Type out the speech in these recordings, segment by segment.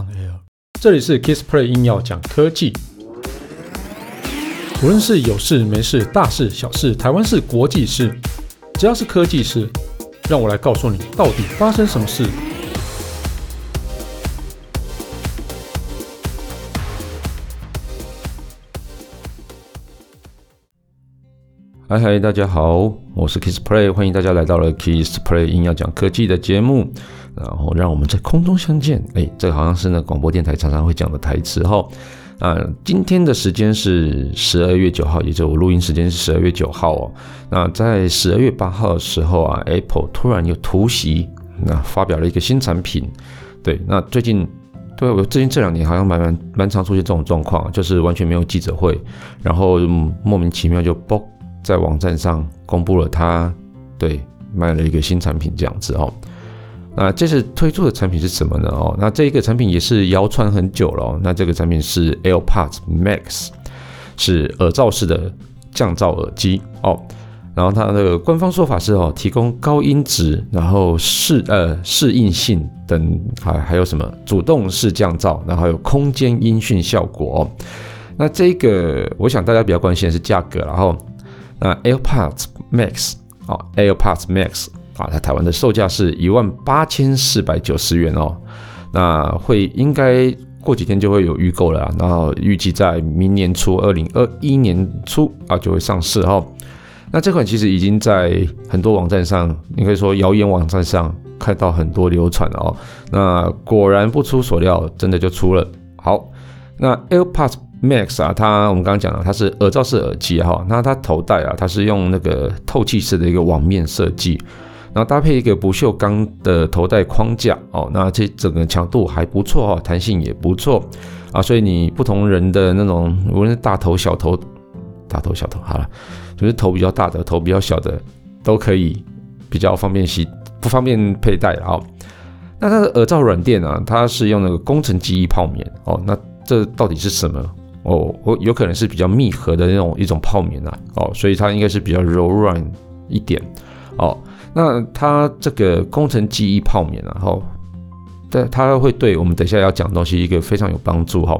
On Air，这里是 Kissplay 硬要讲科技。无论是有事没事、大事小事、台湾事、国际事，只要是科技事，让我来告诉你到底发生什么事。嗨嗨，大家好，我是 Kissplay，欢迎大家来到了 Kissplay 硬要讲科技的节目。然后让我们在空中相见。哎，这个好像是那广播电台常常会讲的台词哈。啊，今天的时间是十二月九号，也就我录音时间是十二月九号哦。那在十二月八号的时候啊，Apple 突然又突袭，那发表了一个新产品。对，那最近对我最近这两年好像蛮蛮蛮常出现这种状况，就是完全没有记者会，然后莫名其妙就嘣在网站上公布了他对卖了一个新产品这样子哦。那这次推出的产品是什么呢？哦，那这一个产品也是谣传很久了哦。那这个产品是 AirPods Max，是耳罩式的降噪耳机哦。然后它的官方说法是哦，提供高音质，然后适呃适应性等，还还有什么主动式降噪，然后还有空间音讯效果哦。那这个我想大家比较关心的是价格，然后那 AirPods Max 哦，AirPods Max。啊，它台湾的售价是一万八千四百九十元哦，那会应该过几天就会有预购了，然后预计在明年初，二零二一年初啊就会上市哦。那这款其实已经在很多网站上，你可以说谣言网站上看到很多流传哦。那果然不出所料，真的就出了。好，那 AirPods Max 啊，它我们刚刚讲了，它是耳罩式耳机哈，那它头戴啊，它是用那个透气式的一个网面设计。然后搭配一个不锈钢的头戴框架哦，那这整个强度还不错哦，弹性也不错啊，所以你不同人的那种，无论是大头小头，大头小头好了，就是头比较大的，头比较小的都可以比较方便洗，不方便佩戴哦。那它的耳罩软垫啊，它是用那个工程记忆泡棉哦，那这到底是什么哦？我有可能是比较密合的那种一种泡棉啊哦，所以它应该是比较柔软一点哦。那它这个工程记忆泡棉，然后，对，它会对我们等下要讲东西一个非常有帮助哈。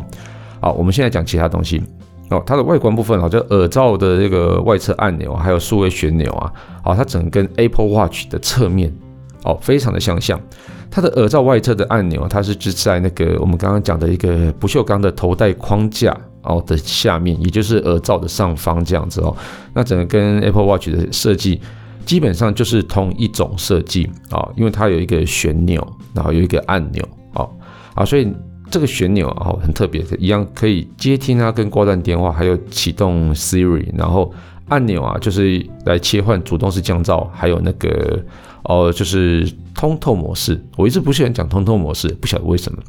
好，我们现在讲其他东西哦。它的外观部分啊，就耳罩的这个外侧按钮，还有数位旋钮啊，好，它整个 Apple Watch 的侧面哦，非常的相像。它的耳罩外侧的按钮，它是置在那个我们刚刚讲的一个不锈钢的头戴框架哦的下面，也就是耳罩的上方这样子哦。那整个跟 Apple Watch 的设计。基本上就是同一种设计啊，因为它有一个旋钮，然后有一个按钮啊啊，所以这个旋钮啊很特别，一样可以接听啊，跟挂断电话，还有启动 Siri，然后按钮啊就是来切换主动式降噪，还有那个哦就是通透模式。我一直不喜欢讲通透模式，不晓得为什么，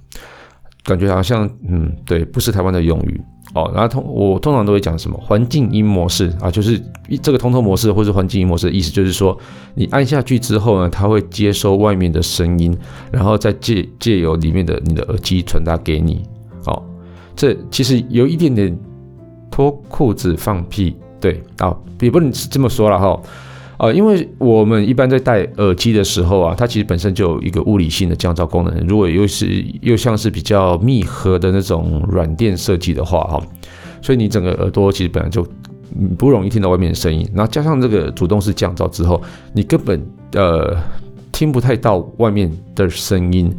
感觉好像嗯对，不是台湾的用语。哦，然后通我通常都会讲什么环境音模式啊，就是这个通透模式或是环境音模式的意思，就是说你按下去之后呢，它会接收外面的声音，然后再借借由里面的你的耳机传达给你。哦，这其实有一点点脱裤子放屁，对啊，也不能这么说了哈。哦啊，因为我们一般在戴耳机的时候啊，它其实本身就有一个物理性的降噪功能。如果又是又像是比较密合的那种软垫设计的话，哈，所以你整个耳朵其实本来就不容易听到外面的声音。然后加上这个主动式降噪之后，你根本呃听不太到外面的声音。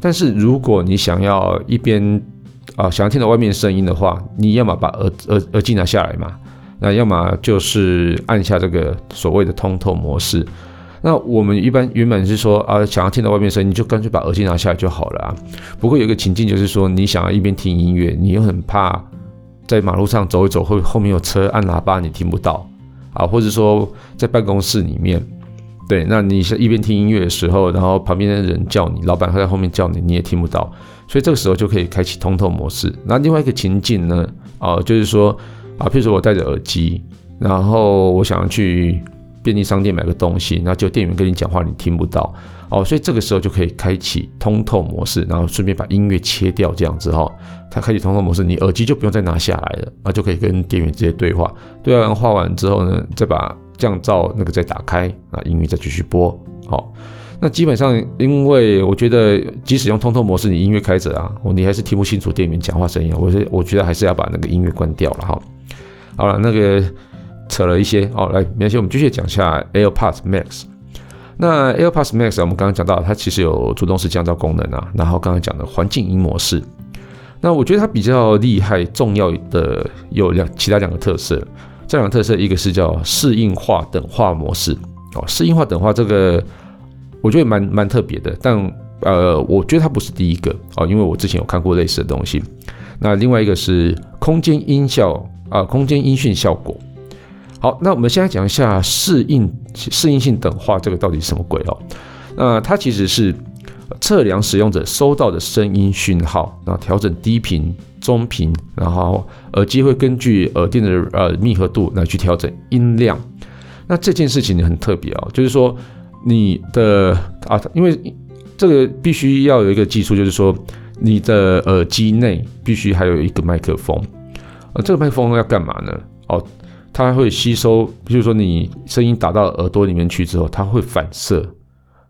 但是如果你想要一边啊想要听到外面的声音的话，你要么把耳耳耳机拿下来嘛。那要么就是按下这个所谓的通透模式。那我们一般原本是说啊，想要听到外面声音，你就干脆把耳机拿下来就好了啊。不过有一个情境就是说，你想要一边听音乐，你又很怕在马路上走一走，后后面有车按喇叭，你听不到啊。或者说在办公室里面，对，那你是一边听音乐的时候，然后旁边的人叫你，老板会在后面叫你，你也听不到。所以这个时候就可以开启通透模式。那另外一个情境呢，啊，就是说。啊，譬如说我戴着耳机，然后我想去便利商店买个东西，那就店员跟你讲话，你听不到哦，所以这个时候就可以开启通透模式，然后顺便把音乐切掉，这样子哈，它开启通透模式，你耳机就不用再拿下来了，啊，就可以跟店员直接对话，对话完之后呢，再把降噪那个再打开，啊，音乐再继续播，好，那基本上，因为我觉得即使用通透模式，你音乐开着啊，你还是听不清楚店员讲话声音。我是我觉得还是要把那个音乐关掉了哈。好了，那个扯了一些哦，来，没关系，我们继续讲一下 AirPods Max。那 AirPods Max 我们刚刚讲到，它其实有主动式降噪功能啊，然后刚刚讲的环境音模式。那我觉得它比较厉害、重要的有两其他两个特色。这两个特色，一个是叫适应化等化模式哦，适应化等化这个我觉得蛮蛮特别的，但呃，我觉得它不是第一个哦，因为我之前有看过类似的东西。那另外一个是空间音效啊、空间音讯效果。好，那我们现在讲一下适应适应性等化这个到底是什么鬼哦？那它其实是测量使用者收到的声音讯号，然后调整低频。中频，然后耳机会根据耳垫的呃密合度来去调整音量。那这件事情很特别哦，就是说你的啊，因为这个必须要有一个技术，就是说你的耳机内必须还有一个麦克风。呃，这个麦克风要干嘛呢？哦，它会吸收，比如说你声音打到耳朵里面去之后，它会反射，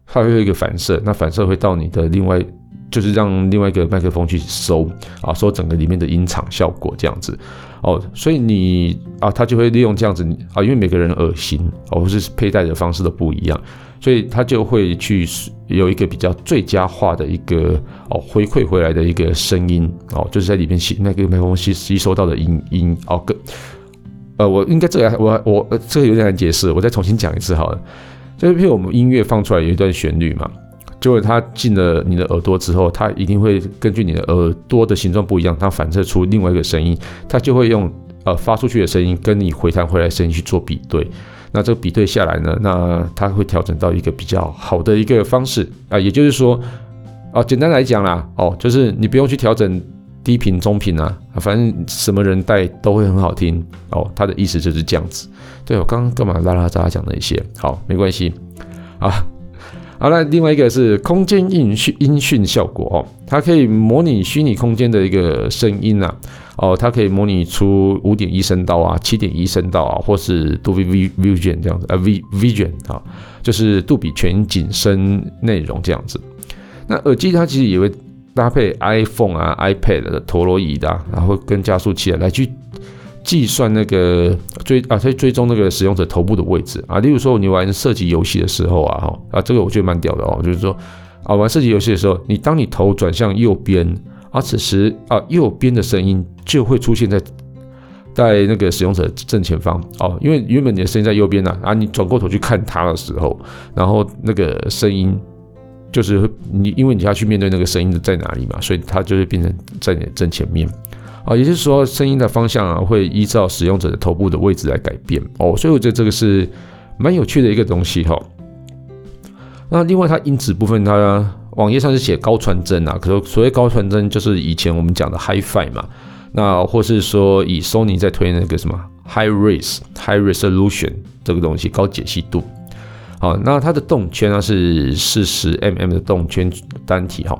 它会有一个反射，那反射会到你的另外。就是让另外一个麦克风去收啊，收整个里面的音场效果这样子哦，所以你啊，他就会利用这样子啊，因为每个人耳型哦或是佩戴的方式都不一样，所以他就会去有一个比较最佳化的一个哦回馈回来的一个声音哦，就是在里面吸那个麦克风吸吸收到的音音哦，个呃，我应该这个我我这个有点难解释，我再重新讲一次好了，就是譬如我们音乐放出来有一段旋律嘛。就是它进了你的耳朵之后，它一定会根据你的耳朵的形状不一样，它反射出另外一个声音，它就会用呃发出去的声音跟你回弹回来声音去做比对。那这个比对下来呢，那它会调整到一个比较好的一个方式啊、也就是说，啊、简单来讲啦，哦，就是你不用去调整低频、中频啊，反正什么人带都会很好听哦。他的意思就是这样子。对，我刚刚干嘛拉拉杂杂讲那些？好，没关系啊。好，那另外一个是空间音讯音讯效果哦，它可以模拟虚拟空间的一个声音呐，哦，它可以模拟出五点一声道啊、七点一声道啊，或是杜比 V Vision 这样子啊，V Vision 啊，就是杜比全景声内容这样子。那耳机它其实也会搭配 iPhone 啊、iPad 的陀螺仪的，然后跟加速器来去。计算那个追啊，它追踪那个使用者头部的位置啊。例如说，你玩射击游戏的时候啊，哈啊，这个我觉得蛮屌的哦。就是说啊，玩射击游戏的时候，你当你头转向右边啊，此时啊，右边的声音就会出现在在那个使用者正前方哦。因为原本你的声音在右边呢，啊，你转过头去看他的时候，然后那个声音就是你，因为你要去面对那个声音的在哪里嘛，所以它就会变成在你的正前面。啊，也就是说，声音的方向啊，会依照使用者的头部的位置来改变哦，所以我觉得这个是蛮有趣的一个东西哈。那另外，它音质部分，它网页上是写高传真啊，可是所谓高传真，就是以前我们讲的 Hi-Fi 嘛，那或是说以 Sony 在推那个什么 High Res High Resolution 这个东西，高解析度。好，那它的动圈呢是四十 mm 的动圈单体哈。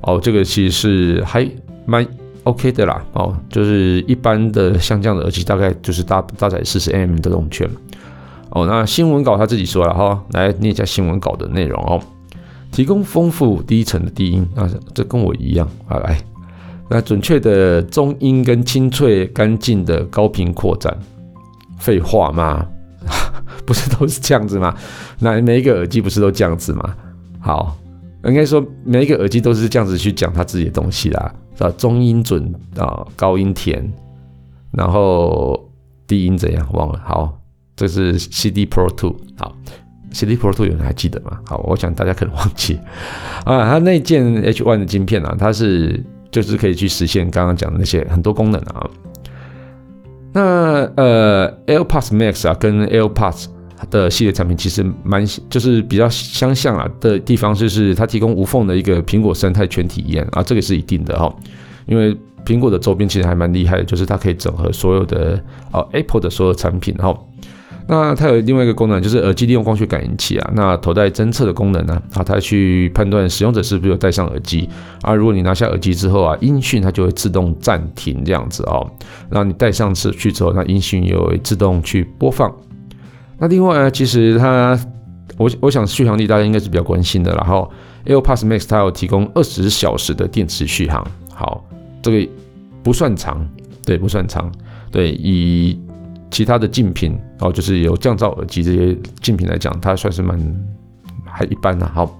哦，这个其实是还蛮。OK 的啦，哦，就是一般的像这样的耳机，大概就是搭搭载四十 mm 的动圈。哦，那新闻稿他自己说了哈、来念一下新闻稿的内容哦，提供丰富低沉的低音，啊，这跟我一样啊，来，那准确的中音跟清脆干净的高频扩展，废话吗？不是都是这样子吗？那每一个耳机不是都这样子吗？好，应该说每一个耳机都是这样子去讲他自己的东西啦。是吧，中音准啊，高音甜，然后低音怎样？忘了。好，这是 CD Pro Two。好，CD Pro Two 有人还记得吗？好，我想大家可能忘记啊。它那件 H1 的晶片啊，它是就是可以去实现刚刚讲的那些很多功能啊。那呃，AirPods Max 啊，跟 AirPods 的系列产品其实蛮就是比较相像啊的地方，就是它提供无缝的一个苹果生态全体验啊，这个是一定的哈，因为苹果的周边其实还蛮厉害的，就是它可以整合所有的啊 Apple 的所有产品哈。那它有另外一个功能，就是耳机利用光学感应器啊，那头戴侦测的功能呢，啊，它去判断使用者是不是有戴上耳机啊，如果你拿下耳机之后啊，音讯它就会自动暂停这样子哦，然后你戴上去之后，那音讯也会自动去播放。那另外呢，其实它我我想续航力大家应该是比较关心的。然后 AirPods Max 它有提供二十小时的电池续航，好，这个不算长，对，不算长，对，以其他的竞品哦，就是有降噪耳机这些竞品来讲，它算是蛮还一般的。好，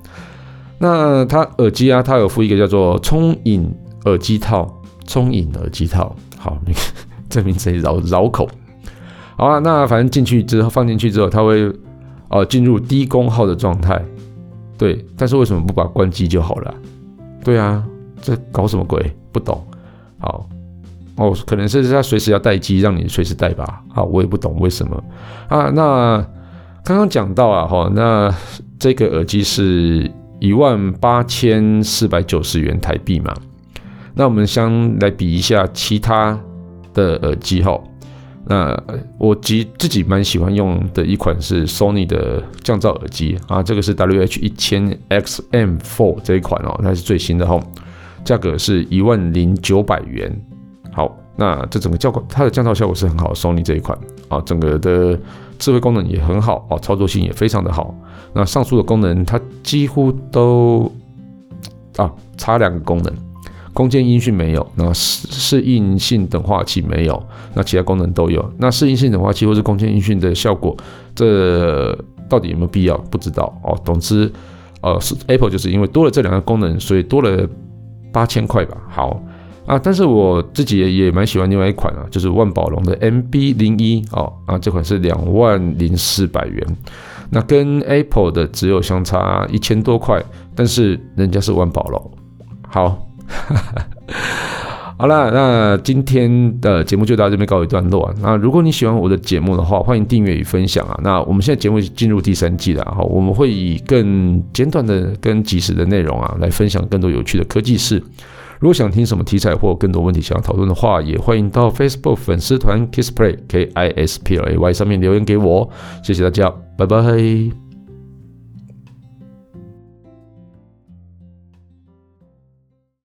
那它耳机啊，它有附一个叫做聪颖耳机套，聪颖耳机套，好，这名字也绕绕口。好啊，那反正进去之后放进去之后，它会呃进入低功耗的状态，对。但是为什么不把关机就好了？对啊，这搞什么鬼？不懂。好，哦，可能是它随时要待机，让你随时带吧。好，我也不懂为什么啊。那刚刚讲到啊，哈，那这个耳机是一万八千四百九十元台币嘛？那我们先来比一下其他的耳机哈。那我自自己蛮喜欢用的一款是 Sony 的降噪耳机啊，这个是 WH 一千 XM4 这一款哦，它是最新的哈，价格是一万零九百元。好，那这整个效果，它的降噪效果是很好，Sony 这一款啊，整个的智慧功能也很好哦，操作性也非常的好。那上述的功能它几乎都啊，差两个功能。空间音讯没有，那适适应性等化器没有，那其他功能都有。那适应性等化器或是空间音讯的效果，这到底有没有必要？不知道哦。总之，呃，是 Apple 就是因为多了这两个功能，所以多了八千块吧。好啊，但是我自己也也蛮喜欢另外一款啊，就是万宝龙的 MB 零一哦啊，这款是两万零四百元，那跟 Apple 的只有相差一千多块，但是人家是万宝龙，好。好了，那今天的节目就到这边告一段落。那如果你喜欢我的节目的话，欢迎订阅与分享啊。那我们现在节目进入第三季了哈，我们会以更简短的、更及时的内容啊，来分享更多有趣的科技事。如果想听什么题材或更多问题想要讨论的话，也欢迎到 Facebook 粉丝团 Kisplay K I S P L A Y 上面留言给我。谢谢大家，拜拜。